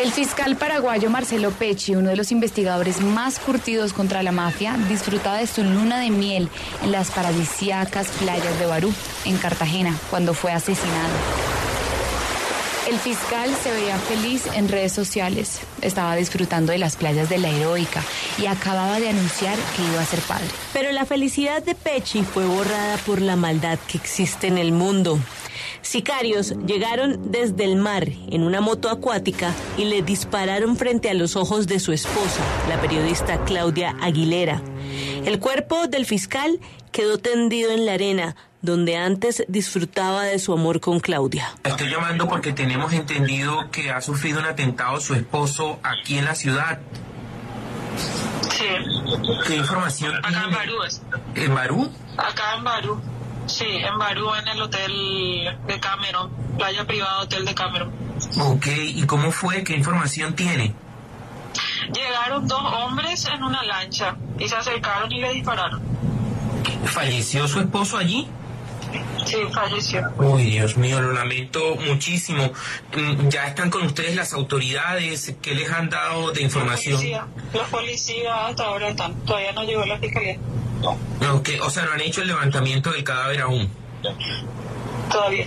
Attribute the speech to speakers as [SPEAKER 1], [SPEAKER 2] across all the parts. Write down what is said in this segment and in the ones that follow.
[SPEAKER 1] El fiscal paraguayo Marcelo Pecci, uno de los investigadores más curtidos contra la mafia, disfrutaba de su luna de miel en las paradisíacas playas de Barú, en Cartagena, cuando fue asesinado. El fiscal se veía feliz en redes sociales, estaba disfrutando de las playas de la heroica y acababa de anunciar que iba a ser padre.
[SPEAKER 2] Pero la felicidad de Pecci fue borrada por la maldad que existe en el mundo. Sicarios llegaron desde el mar en una moto acuática y le dispararon frente a los ojos de su esposa, la periodista Claudia Aguilera. El cuerpo del fiscal quedó tendido en la arena, donde antes disfrutaba de su amor con Claudia.
[SPEAKER 3] Estoy llamando porque tenemos entendido que ha sufrido un atentado su esposo aquí en la ciudad.
[SPEAKER 4] Sí.
[SPEAKER 3] ¿Qué información
[SPEAKER 4] Acá
[SPEAKER 3] tiene?
[SPEAKER 4] en Barú.
[SPEAKER 3] ¿En Barú?
[SPEAKER 4] Acá en Barú. Sí, en Barú, en el hotel de Cameron, playa privada Hotel de Cameron.
[SPEAKER 3] Ok, ¿y cómo fue? ¿Qué información tiene?
[SPEAKER 4] Llegaron dos hombres en una lancha y se acercaron y le dispararon.
[SPEAKER 3] ¿Falleció su esposo allí?
[SPEAKER 4] Sí, falleció.
[SPEAKER 3] Uy, Dios mío, lo lamento muchísimo. Mm, ¿Ya están con ustedes las autoridades? ¿Qué les han dado de información?
[SPEAKER 4] Los policías hasta ahora están. Todavía no llegó la fiscalía.
[SPEAKER 3] Ok, o sea, no han hecho el levantamiento del cadáver aún.
[SPEAKER 4] Todavía.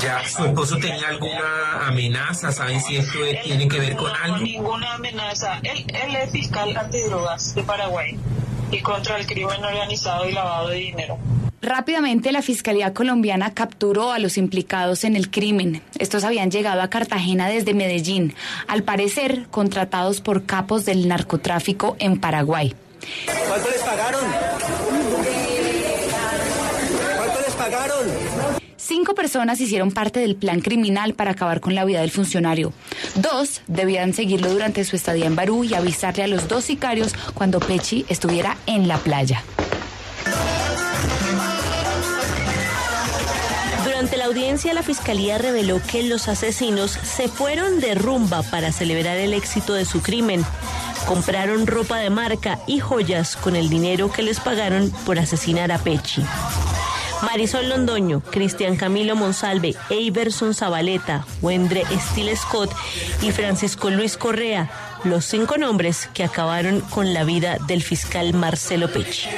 [SPEAKER 3] ¿Ya su esposo tenía alguna amenaza? ¿Saben si esto
[SPEAKER 4] Él
[SPEAKER 3] tiene que ver con
[SPEAKER 4] no,
[SPEAKER 3] algo?
[SPEAKER 4] ninguna amenaza. Él, él es fiscal antidrogas de Paraguay y contra el crimen organizado y lavado de dinero.
[SPEAKER 1] Rápidamente la Fiscalía colombiana capturó a los implicados en el crimen. Estos habían llegado a Cartagena desde Medellín, al parecer contratados por capos del narcotráfico en Paraguay.
[SPEAKER 5] ¿Cuánto les pagaron? ¿Cuánto les pagaron?
[SPEAKER 1] Cinco personas hicieron parte del plan criminal para acabar con la vida del funcionario. Dos debían seguirlo durante su estadía en Barú y avisarle a los dos sicarios cuando Pechi estuviera en la playa.
[SPEAKER 2] Durante la audiencia, la fiscalía reveló que los asesinos se fueron de rumba para celebrar el éxito de su crimen. Compraron ropa de marca y joyas con el dinero que les pagaron por asesinar a Pechi. Marisol Londoño, Cristian Camilo Monsalve, Eiberson Zabaleta, Wendre Steele Scott y Francisco Luis Correa, los cinco nombres que acabaron con la vida del fiscal Marcelo Pechi.